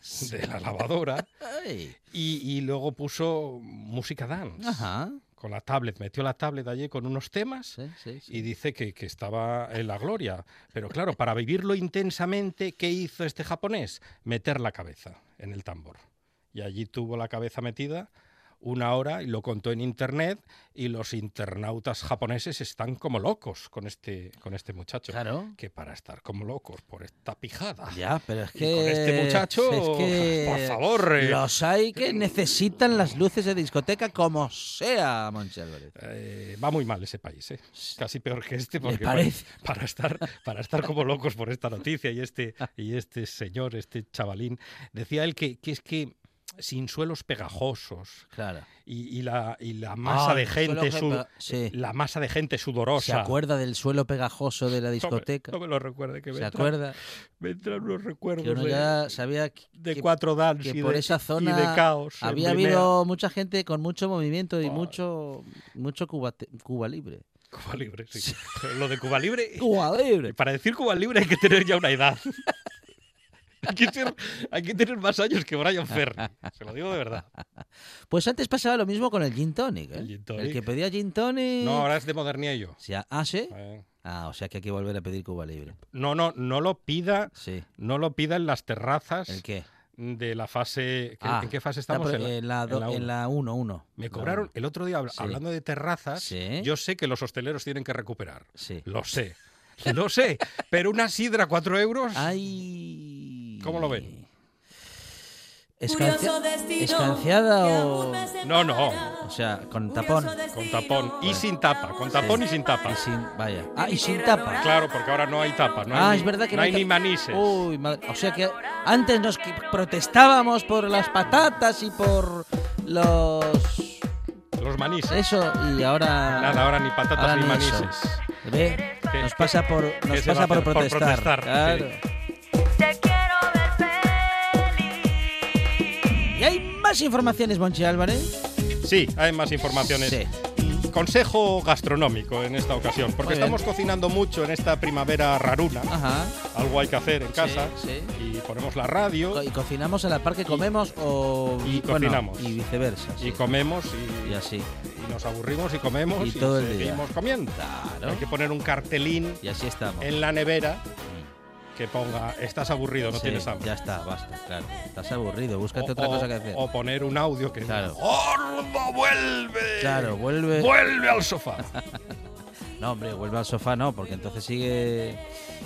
S4: <laughs> de la lavadora y, y luego puso música dance.
S1: Ajá.
S4: Con la tablet, metió la tablet allí con unos temas
S1: Sí, sí, sí.
S4: y dice que, que estaba en la gloria. Pero claro, para vivirlo intensamente, ¿qué hizo este japonés? Meter la cabeza en el tambor. Y allí tuvo la cabeza metida una hora y lo contó en internet y los internautas japoneses están como locos con este, con este muchacho.
S1: Claro.
S4: Que para estar como locos por esta pijada.
S1: Ya, pero es
S4: Y
S1: que...
S4: con este muchacho,
S1: es que
S4: por favor, eh.
S1: Los hay que necesitan las luces de discoteca como sea, Álvarez.
S4: Eh, va muy mal ese país, ¿eh? casi peor que este, porque
S1: parece?
S4: para, para estar, para estar como locos por esta noticia y este, y este señor, este chavalín, decía él que, que es que sin suelos pegajosos
S1: Claro.
S4: y, y la, y la masa
S1: Ah,
S4: de gente su-
S1: sí.
S4: la masa de gente sudorosa.
S1: ¿Se acuerda del suelo pegajoso de la
S4: No me-
S1: discoteca?
S4: No me, lo recuerde, que me
S1: ¿Se
S4: entran-
S1: acuerda?
S4: Me entran unos recuerdos
S1: Que uno
S4: de,
S1: ya sabía que,
S4: de cuatro dance
S1: que
S4: y,
S1: por
S4: de,
S1: esa
S4: y
S1: zona
S4: de caos.
S1: había habido mucha gente con mucho movimiento y
S4: Buah.
S1: mucho mucho Cuba, Cuba libre.
S4: Cuba Libre, sí. <laughs> Lo de Cuba Libre...
S1: Cuba libre. <laughs>
S4: Para decir Cuba Libre hay que tener ya una edad. <laughs> hay, que ser- hay que tener más años que Brian Ferry. Se lo digo de verdad.
S1: Pues antes pasaba lo mismo con el gin tonic, ¿eh?
S4: El gin tonic.
S1: que pedía gin tonic.
S4: No, ahora es de modernillo.
S1: O sea, ah, sí.
S4: Eh,
S1: Ah, o sea que hay que volver a pedir Cuba libre.
S4: No, no, no lo pida,
S1: Sí.
S4: no lo pida en las terrazas
S1: ¿El qué?
S4: de la fase. ¿qué-
S1: Ah,
S4: ¿En qué fase estamos? En la-
S1: en la
S4: en
S1: do-
S4: la
S1: en
S4: uno.
S1: la 1, 1.
S4: Me cobraron el otro día,
S1: Sí.
S4: hablando de terrazas,
S1: Sí.
S4: yo sé que los hosteleros tienen que recuperar.
S1: Sí.
S4: Lo sé. <laughs> Lo sé. Pero una sidra, cuatro euros.
S1: Ay.
S4: ¿Cómo lo ven?
S1: Escancia- ¿Escanciada o...?
S4: No, no.
S1: O sea, con tapón.
S4: Con tapón. Y sin tapa. Con tapón y sin tapa.
S1: Y sin, vaya. Ah, y sin tapa.
S4: Claro, porque ahora no hay tapa. No
S1: ah,
S4: hay
S1: es
S4: ni-
S1: verdad que
S4: no hay ni manises.
S1: Uy, madre- O sea que antes nos protestábamos por las patatas y por los...
S4: Los manises.
S1: Eso, y ahora...
S4: Nada, ahora ni patatas
S1: ahora
S4: ni
S1: ni eso.
S4: manises.
S1: ¿Ve?
S4: ¿Qué-
S1: Nos pasa por, nos pasa por
S4: hacer? Por
S1: protestar.
S4: protestar,
S1: Claro. ¿Y hay más informaciones, Monchi Álvarez?
S4: Sí, hay más informaciones.
S1: Sí.
S4: Consejo gastronómico en esta ocasión, porque estamos cocinando mucho en esta primavera raruna.
S1: Ajá.
S4: Algo hay que hacer en casa.
S1: sí.
S4: Y ponemos la radio
S1: ¿Y cocinamos a la par que comemos o...?
S4: y
S1: bueno,
S4: cocinamos.
S1: y viceversa. sí.
S4: y comemos y,
S1: Y así.
S4: Y nos aburrimos y comemos
S1: Y
S4: y,
S1: todo el día.
S4: seguimos comiendo.
S1: Claro.
S4: Hay que poner un cartelín
S1: Y así estamos.
S4: en la nevera que ponga estás aburrido, no
S1: Sí,
S4: tienes hambre.
S1: Ya está, basta, claro. Estás aburrido, búscate
S4: O-
S1: otra cosa que hacer.
S4: O poner un audio que diga,
S1: Claro.
S4: ¡Gordo, vuelve!
S1: Claro, vuelve.
S4: ¡Vuelve al sofá! <laughs>
S1: No, hombre, vuelve al sofá no, porque entonces sigue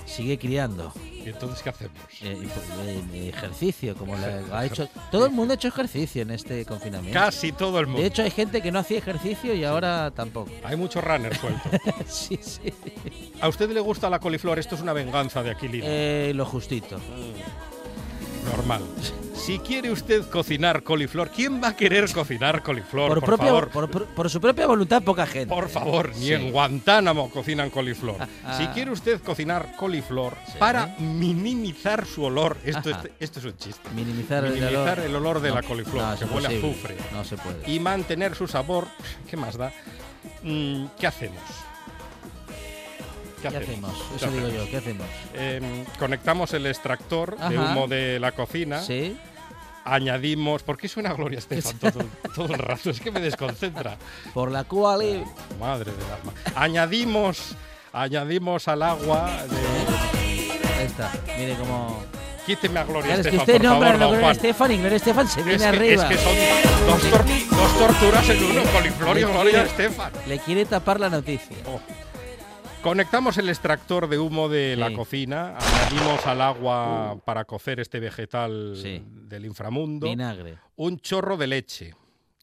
S1: sigue criando.
S4: ¿Y entonces qué hacemos?
S1: Eh, pues, eh, ejercicio, como le ha hecho. Todo el mundo ha hecho ejercicio en este confinamiento.
S4: Casi todo el mundo.
S1: De hecho, hay gente que no hacía ejercicio y ahora tampoco.
S4: Hay mucho runner suelto. <laughs>
S1: sí, sí.
S4: ¿A usted le gusta la coliflor? Esto es una venganza de Aquilino.
S1: Eh, lo justito.
S4: Normal. Si quiere usted cocinar coliflor, ¿quién va a querer cocinar coliflor?
S1: Por,
S4: Por,
S1: propia,
S4: favor.
S1: por, por- por su propia voluntad, poca gente.
S4: Por favor, ni
S1: Sí.
S4: en Guantánamo cocinan coliflor. Si
S1: Ah.
S4: quiere usted cocinar coliflor
S1: Sí.
S4: para minimizar su olor, esto, es, esto es un chiste.
S1: Minimizar, el olor.
S4: Minimizar el olor de
S1: No,
S4: la coliflor,
S1: no,
S4: que huele a azufre.
S1: No se puede.
S4: Y mantener su sabor, ¿qué más da? Mm, ¿Qué hacemos?
S1: ¿Qué hacemos?
S4: ¿Qué
S1: Eso digo
S4: hacemos?
S1: yo, ¿qué hacemos?
S4: Em, conectamos el extractor de
S1: Ajá.
S4: humo de la cocina.
S1: Sí.
S4: Añadimos. ¿Por qué suena Gloria Estefan todo, <laughs> todo el rato? Es que me desconcentra.
S1: Por la cual.
S4: Madre del alma. Añadimos, añadimos al agua. De...
S1: Ahí está. Mire cómo.
S4: Quíteme a Gloria
S1: Claro, es que
S4: Estefan,
S1: usted
S4: por
S1: nombra
S4: favor,
S1: a Gloria. Estefan y Gloria Estefan se
S4: Es
S1: viene
S4: que,
S1: arriba.
S4: es que son dos, tor- dos torturas en uno, coliflor y Gloria Estefan.
S1: Le quiere tapar la noticia.
S4: Oh. Conectamos el extractor de humo de la cocina, añadimos al agua para cocer este vegetal
S1: Sí.
S4: del inframundo
S1: Vinagre.
S4: un chorro de leche,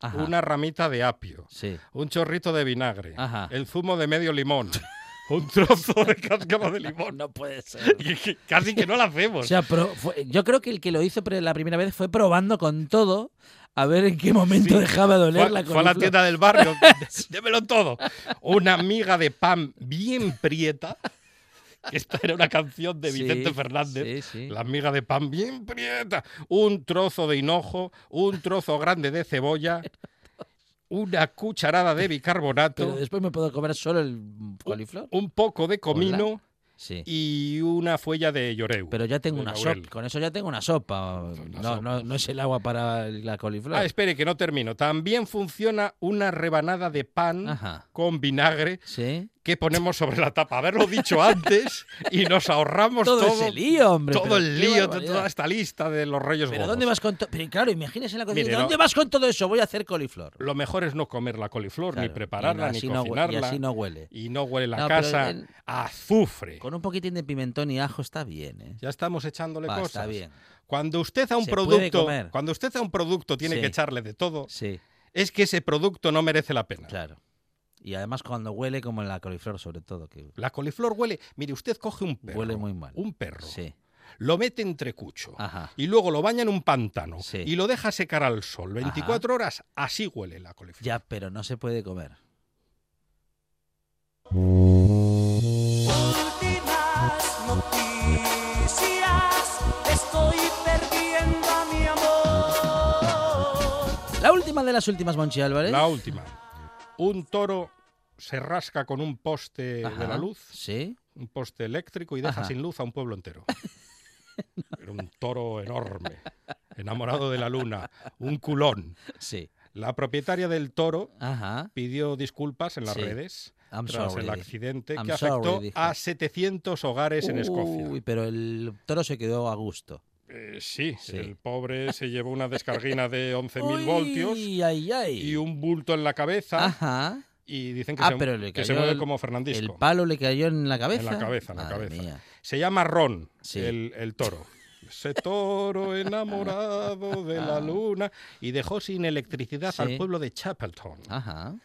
S1: Ajá.
S4: una ramita de apio,
S1: Sí.
S4: un chorrito de vinagre,
S1: Ajá.
S4: el zumo de medio limón, <laughs> un trozo de cáscara de limón.
S1: No puede ser. <laughs>
S4: Y casi que no lo
S1: O
S4: hacemos.
S1: sea, pro- fue- yo creo que el que lo hizo la primera vez fue probando con todo a ver en qué momento
S4: Sí.
S1: dejaba de oler la
S4: fue a la
S1: coliflor.
S4: tienda del barrio, <laughs> <laughs> démelo todo. Una miga de pan bien prieta. Esta era una canción de
S1: Sí,
S4: Vicente Fernández.
S1: sí, sí.
S4: La miga de pan bien prieta. Un trozo de hinojo, un trozo grande de cebolla, una cucharada de bicarbonato,
S1: Pero después me puedo comer solo el coliflor.
S4: un poco de comino
S1: Sí.
S4: y una fuella de lloreu.
S1: Pero ya tengo una sopa. Con eso ya tengo una sopa.
S4: Una
S1: No,
S4: sopa.
S1: no, no es el agua para la coliflor.
S4: Ah, espere, que no termino. También funciona una rebanada de pan
S1: Ajá.
S4: con vinagre
S1: Sí.
S4: Que ponemos sobre la tapa. Haberlo dicho antes y nos ahorramos <laughs>
S1: Todo,
S4: todo,
S1: ese lío, hombre.
S4: todo el
S1: qué
S4: lío,
S1: barbaridad.
S4: toda esta lista de los reyes
S1: ¿Pero
S4: Gogos.
S1: dónde vas con todo? Pero claro, imagínese la cocina.
S4: Mire,
S1: ¿Dónde
S4: no-
S1: vas con todo eso? Voy a hacer coliflor.
S4: Lo mejor es no comer la coliflor,
S1: Claro,
S4: ni prepararla, ni
S1: no
S4: cocinarla.
S1: y así no huele.
S4: Y no huele la
S1: No,
S4: casa a azufre.
S1: Con un poquitín de pimentón y ajo está bien, ¿eh?
S4: Ya estamos echándole
S1: Va,
S4: cosas.
S1: está bien.
S4: Cuando usted a un
S1: Se
S4: producto, cuando usted a un producto tiene
S1: Sí.
S4: que echarle de todo,
S1: Sí,
S4: es que ese producto no merece la pena.
S1: claro. Y además cuando huele como en la coliflor, sobre todo, que
S4: La coliflor huele, mire, usted coge un perro,
S1: huele muy mal.
S4: un perro,
S1: Sí,
S4: lo mete entre cucho
S1: ajá.
S4: y luego lo baña en un pantano
S1: Sí.
S4: y lo deja secar al sol 24 horas, así huele la coliflor.
S1: Ya, pero no se puede comer.
S7: Últimas noticias, estoy perdiendo a mi amor.
S1: La última de las últimas, Monchi Álvarez.
S4: La última. Un toro se rasca con un poste de la luz,
S1: Sí.
S4: un poste eléctrico y deja
S1: Ajá.
S4: sin luz a un pueblo entero. <laughs> Era un toro enorme, enamorado de la luna, un culón.
S1: Sí.
S4: La propietaria del toro
S1: Ajá.
S4: pidió disculpas en las
S1: Sí.
S4: redes
S1: I'm
S4: tras
S1: sorry,
S4: el accidente
S1: I'm
S4: que afectó a 700 hogares en Escocia.
S1: Uy, pero el toro se quedó a gusto.
S4: Eh, sí,
S1: Sí.
S4: el pobre se llevó una descarguina de <laughs> 11.000 voltios
S1: Uy, ay, ay.
S4: y un bulto en la cabeza
S1: Ajá.
S4: y dicen que,
S1: Ah,
S4: se,
S1: pero le
S4: que se
S1: cayó
S4: mueve
S1: el-
S4: como Fernandisco.
S1: El palo le cayó en la cabeza.
S4: En la cabeza, en la cabeza.
S1: mía.
S4: Se llama Ron,
S1: Sí.
S4: el, el toro. Ese toro enamorado <laughs> de la
S1: Ah.
S4: luna y dejó sin electricidad
S1: Sí.
S4: al pueblo de Chapelton.
S1: Ajá.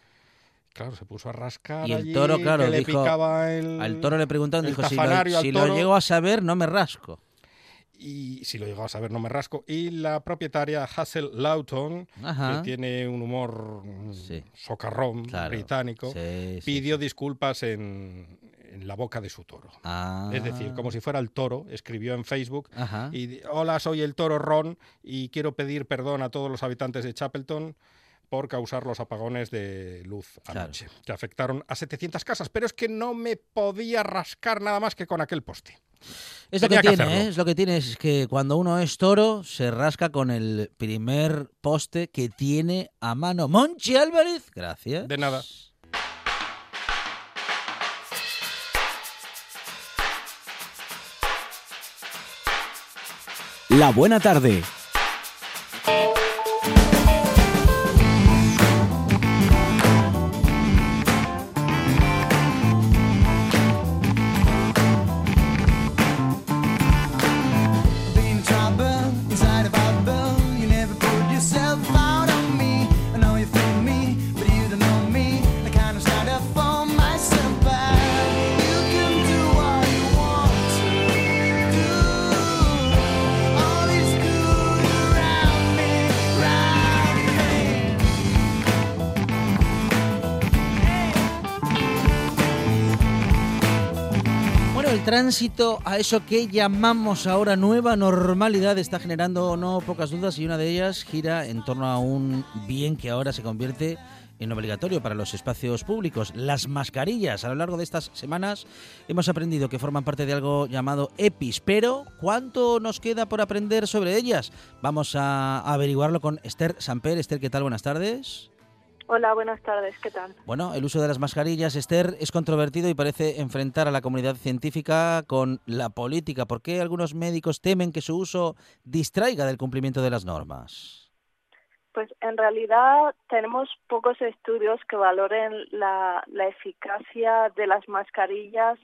S4: Claro, se puso a rascar
S1: Y el
S4: allí,
S1: toro, claro,
S4: que le
S1: dijo-
S4: picaba el...
S1: Al toro le preguntaron, dijo, si, lo, si llego a saber, no me rasco.
S4: Y si lo llegaba a saber, no me rasco. Y la propietaria Hazel Lawton, que tiene un humor mm,
S1: Sí.
S4: socarrón
S1: Claro.
S4: británico,
S1: Sí, sí,
S4: pidió disculpas en, en la boca de su toro.
S1: Ah.
S4: Es decir, como si fuera el toro, escribió en Facebook
S1: Ajá.
S4: y hola, soy el toro Ron y quiero pedir perdón a todos los habitantes de Chapelton por causar los apagones de luz
S1: Claro.
S4: anoche, que afectaron a 700 casas, pero es que no me podía rascar nada más que con aquel poste.
S1: Es lo que tiene. ¿eh? Es lo que tiene, es que cuando uno es toro, se rasca con el primer poste que tiene a mano. Monchi Álvarez, gracias.
S4: De nada.
S8: La buena tarde.
S1: Tránsito a eso que llamamos ahora nueva normalidad está generando no pocas dudas y una de ellas gira en torno a un bien que ahora se convierte en obligatorio para los espacios públicos, las mascarillas. A lo largo de estas semanas hemos aprendido que forman parte de algo llamado EPIs, pero ¿cuánto nos queda por aprender sobre ellas? Vamos a averiguarlo con Esther Samper. Esther, ¿qué tal? Buenas tardes.
S10: Hola, buenas tardes, ¿qué tal?
S1: Bueno, el uso de las mascarillas, Esther, es controvertido y parece enfrentar a la comunidad científica con la política. ¿Por qué algunos médicos temen que su uso distraiga del cumplimiento de las normas?
S10: Pues en realidad tenemos pocos estudios que valoren la, la eficacia de las mascarillas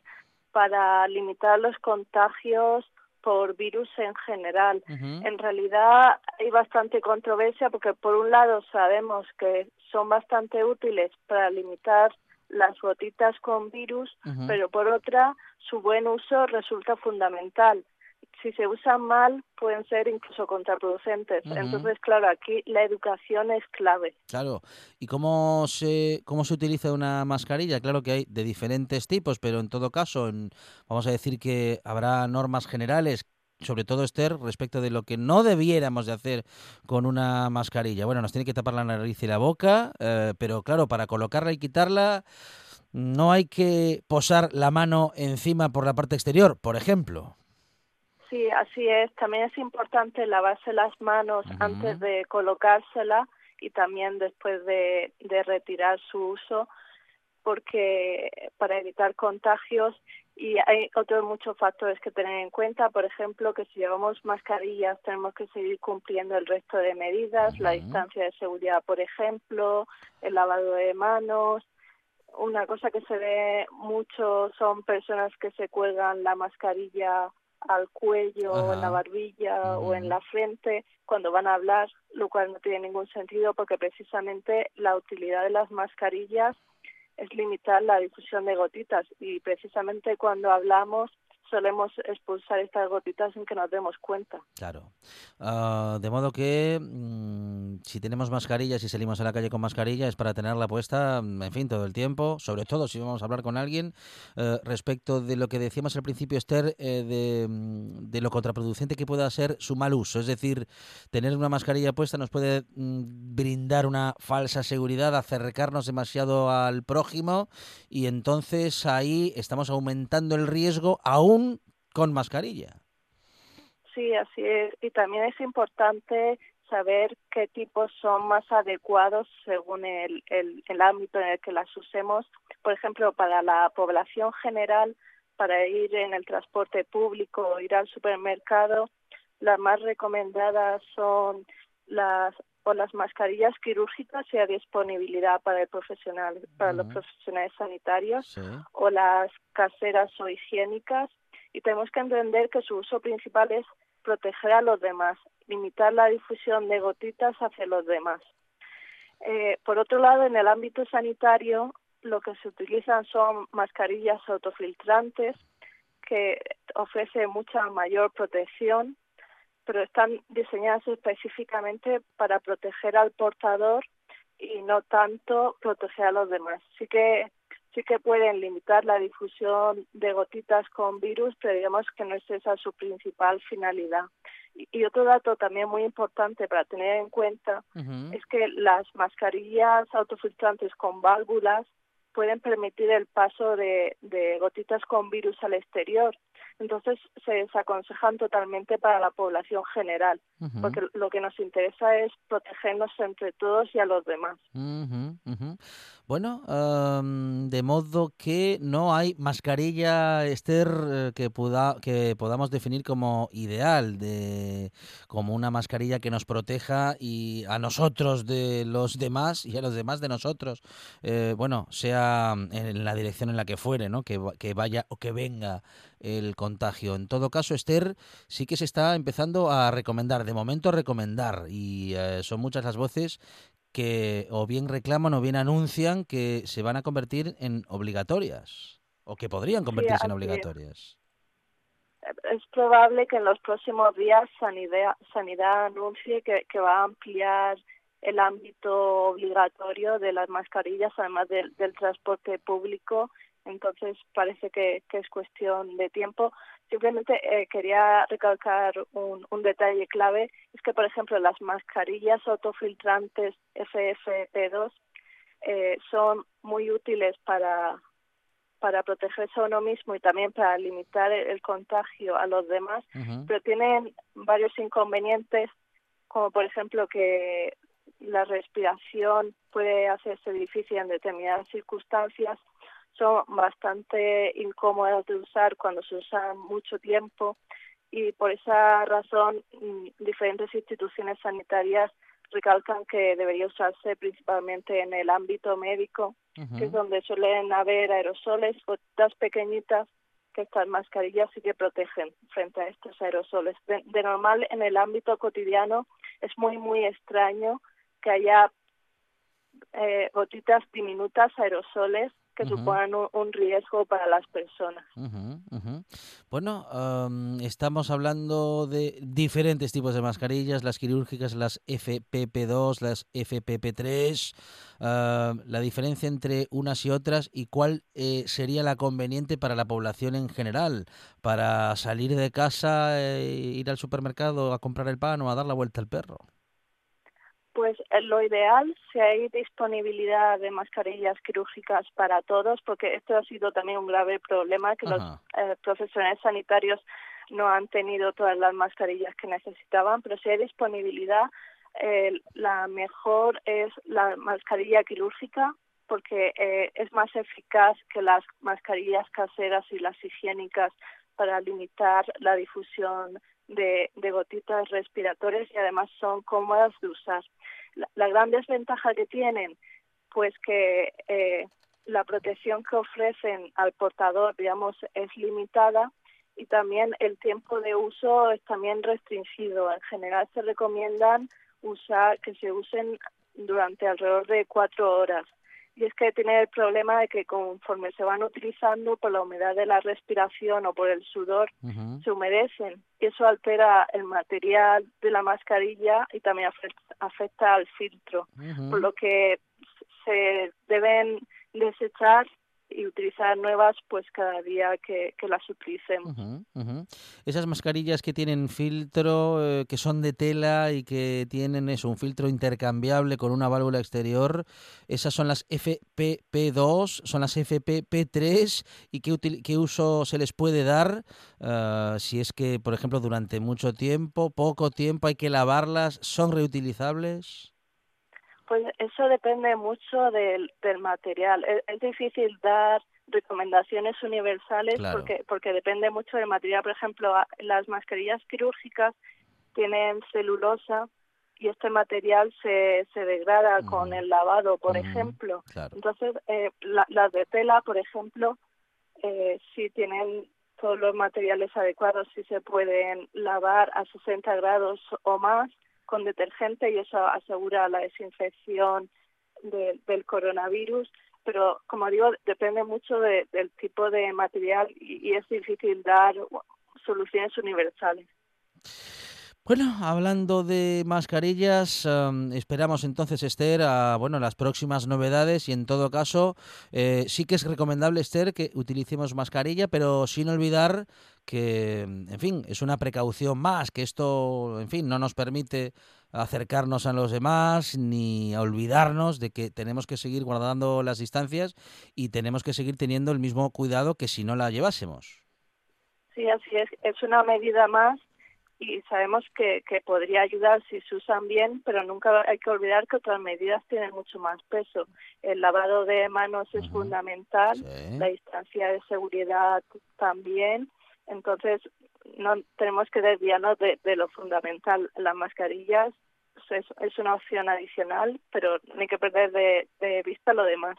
S10: para limitar los contagios por virus en general. En realidad hay bastante controversia porque por un lado sabemos que son bastante útiles para limitar las gotitas con virus, pero por otra, su buen uso resulta fundamental. Si se usan mal, pueden ser incluso contraproducentes. Entonces, claro, aquí la educación es clave.
S1: Claro. ¿Y cómo se, cómo se utiliza una mascarilla? Claro que hay de diferentes tipos, pero en todo caso, en- vamos a decir que habrá normas generales, sobre todo Esther, respecto de lo que no debiéramos de hacer con una mascarilla. Bueno, nos tiene que tapar la nariz y la boca, eh, pero claro, para colocarla y quitarla no hay que posar la mano encima por la parte exterior, por ejemplo.
S10: Sí, así es. También es importante lavarse las manos antes de colocársela y también después de, de retirar su uso, porque para evitar contagios y hay otros muchos factores que tener en cuenta, por ejemplo, que si llevamos mascarillas tenemos que seguir cumpliendo el resto de medidas, la distancia de seguridad, por ejemplo, el lavado de manos. Una cosa que se ve mucho son personas que se cuelgan la mascarilla al cuello, o en la
S1: Ajá.
S10: barbilla o en la frente cuando van a hablar, lo cual no tiene ningún sentido porque precisamente la utilidad de las mascarillas es limitar la difusión de gotitas y precisamente cuando hablamos solemos expulsar estas gotitas sin que nos demos cuenta.
S1: Claro. Ah, de modo que mm, si tenemos mascarilla, si salimos a la calle con mascarilla, es para tenerla puesta, mm, en fin, todo el tiempo, sobre todo si vamos a hablar con alguien, eh, respecto de lo que decíamos al principio, Esther, eh, de, mm, de lo contraproducente que pueda ser su mal uso. Es decir, tener una mascarilla puesta nos puede mm, brindar una falsa seguridad, acercarnos demasiado al prójimo y entonces ahí estamos aumentando el riesgo aún con mascarilla.
S10: Sí, así es. Y también es importante saber qué tipos son más adecuados según el, el, el ámbito en el que las usemos. Por ejemplo, para la población general, para ir en el transporte público o ir al supermercado, las más recomendadas son las o las mascarillas quirúrgicas si hay disponibilidad para el profesional, para los
S1: Ujú.
S10: profesionales sanitarios
S1: Sí.
S10: o las caseras o higiénicas y tenemos que entender que su uso principal es proteger a los demás, limitar la difusión de gotitas hacia los demás. Eh, por otro lado, en el ámbito sanitario, lo que se utilizan son mascarillas autofiltrantes que ofrecen mucha mayor protección, pero están diseñadas específicamente para proteger al portador y no tanto proteger a los demás. Sí que sí que pueden limitar la difusión de gotitas con virus, pero digamos que no es esa su principal finalidad. Y, y otro dato también muy importante para tener en cuenta es que las mascarillas autofiltrantes con válvulas pueden permitir el paso de, de gotitas con virus al exterior. Entonces se desaconsejan totalmente para la población general, porque lo que nos interesa es protegernos entre todos y a los demás.
S1: Ujú. Bueno, am, de modo que no hay mascarilla, Esther, eh, que, pueda, que podamos definir como ideal, de, como una mascarilla que nos proteja y a nosotros de los demás y a los demás de nosotros. Eh, bueno, sea en la dirección en la que fuere, ¿no? Que, que vaya o que venga el contagio. En todo caso, Esther, sí que se está empezando a recomendar, de momento recomendar, y eh, son muchas las voces que o bien reclaman o bien anuncian que se van a convertir en obligatorias o que podrían convertirse en obligatorias.
S10: es probable que en los próximos días Sanidad, Sanidad anuncie que, que va a ampliar el ámbito obligatorio de las mascarillas, además del, del transporte público. Entonces parece que, que es cuestión de tiempo. Simplemente eh, quería recalcar un, un detalle clave, es que por ejemplo las mascarillas autofiltrantes FFP2 eh, son muy útiles para para protegerse a uno mismo y también para limitar el, el contagio a los demás, pero tienen varios inconvenientes, como por ejemplo que la respiración puede hacerse difícil en determinadas circunstancias, son bastante incómodas de usar cuando se usan mucho tiempo y por esa razón mm, diferentes instituciones sanitarias recalcan que debería usarse principalmente en el ámbito médico, que es donde suelen haber aerosoles, gotitas pequeñitas, que estas mascarillas sí que protegen frente a estos aerosoles. De, de normal, en el ámbito cotidiano, es muy, muy extraño que haya eh, gotitas diminutas, aerosoles, que
S1: Ujú.
S10: suponen un, un riesgo para las personas.
S1: Bueno, am, estamos hablando de diferentes tipos de mascarillas, las quirúrgicas, las FPP2, las FPP3, ah, la diferencia entre unas y otras y cuál eh, sería la conveniente para la población en general, para salir de casa, e ir al supermercado a comprar el pan o a dar la vuelta al perro.
S10: Pues eh, lo ideal, si hay disponibilidad de mascarillas quirúrgicas para todos, porque esto ha sido también un grave problema, que los eh, profesionales sanitarios no han tenido todas las mascarillas que necesitaban, pero si hay disponibilidad, eh, la mejor es la mascarilla quirúrgica porque eh, es más eficaz que las mascarillas caseras y las higiénicas para limitar la difusión de, de gotitas respiratorias y además son cómodas de usar. La, gran desventaja que tienen, pues que eh, la protección que ofrecen al portador, digamos, es limitada y también el tiempo de uso es también restringido. En general se recomiendan usar que se usen durante alrededor de cuatro horas. Y es que tiene el problema de que conforme se van utilizando por la humedad de la respiración o por el sudor, se humedecen. Y eso altera el material de la mascarilla y también afecta, al filtro, por lo que se deben desechar y utilizar nuevas pues cada día que, que las utilicemos.
S1: Esas mascarillas que tienen filtro, eh, que son de tela y que tienen eso, un filtro intercambiable con una válvula exterior, esas son las FPP2, son las FPP3 y qué, util- qué uso se les puede dar ah, si es que, por ejemplo, durante mucho tiempo, poco tiempo hay que lavarlas, son reutilizables.
S10: Pues eso depende mucho del, del material. Es, es difícil dar recomendaciones universales
S1: Claro.
S10: porque porque depende mucho del material. Por ejemplo, las mascarillas quirúrgicas tienen celulosa y este material se, se degrada con el lavado, por
S1: Ujú,
S10: ejemplo.
S1: Claro.
S10: Entonces, eh, la- las de tela, por ejemplo, eh, si tienen todos los materiales adecuados, si se pueden lavar a 60 grados o más con detergente y eso asegura la desinfección de- del coronavirus. Pero, como digo, depende mucho de- del tipo de material y, y es difícil dar soluciones universales.
S1: Bueno, hablando de mascarillas, am, esperamos entonces, Esther, a bueno, las próximas novedades y en todo caso, eh, sí que es recomendable, Esther, que utilicemos mascarilla, pero sin olvidar que, en fin, es una precaución más, que esto, en fin, no nos permite acercarnos a los demás ni a olvidarnos de que tenemos que seguir guardando las distancias y tenemos que seguir teniendo el mismo cuidado que si no la llevásemos.
S10: Sí, así es. Es una medida más y sabemos que, que podría ayudar si se usan bien, pero nunca hay que olvidar que otras medidas tienen mucho más peso. El lavado de manos es fundamental,
S1: Sí.
S10: la distancia de seguridad también. Entonces, no tenemos que desviarnos de, de lo fundamental. Las mascarillas es, es una opción adicional, pero no hay que perder de, de vista lo demás.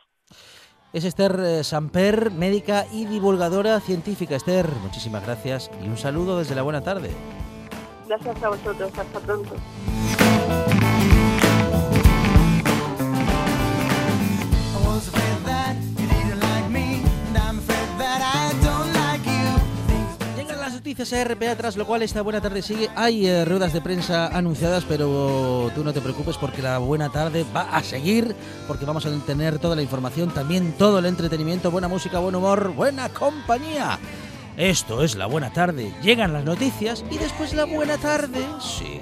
S1: Es Esther eh, Samper, médica y divulgadora científica. Esther, muchísimas gracias y un saludo desde la buena tarde.
S10: Gracias a vosotros. Hasta pronto.
S1: Noticias RPA, tras lo cual esta buena tarde sigue. Hay eh, ruedas de prensa anunciadas, pero tú no te preocupes porque la buena tarde va a seguir, porque vamos a tener toda la información, también todo el entretenimiento, buena música, buen humor, buena compañía. Esto es la buena tarde. Llegan las noticias y después la buena tarde sigue.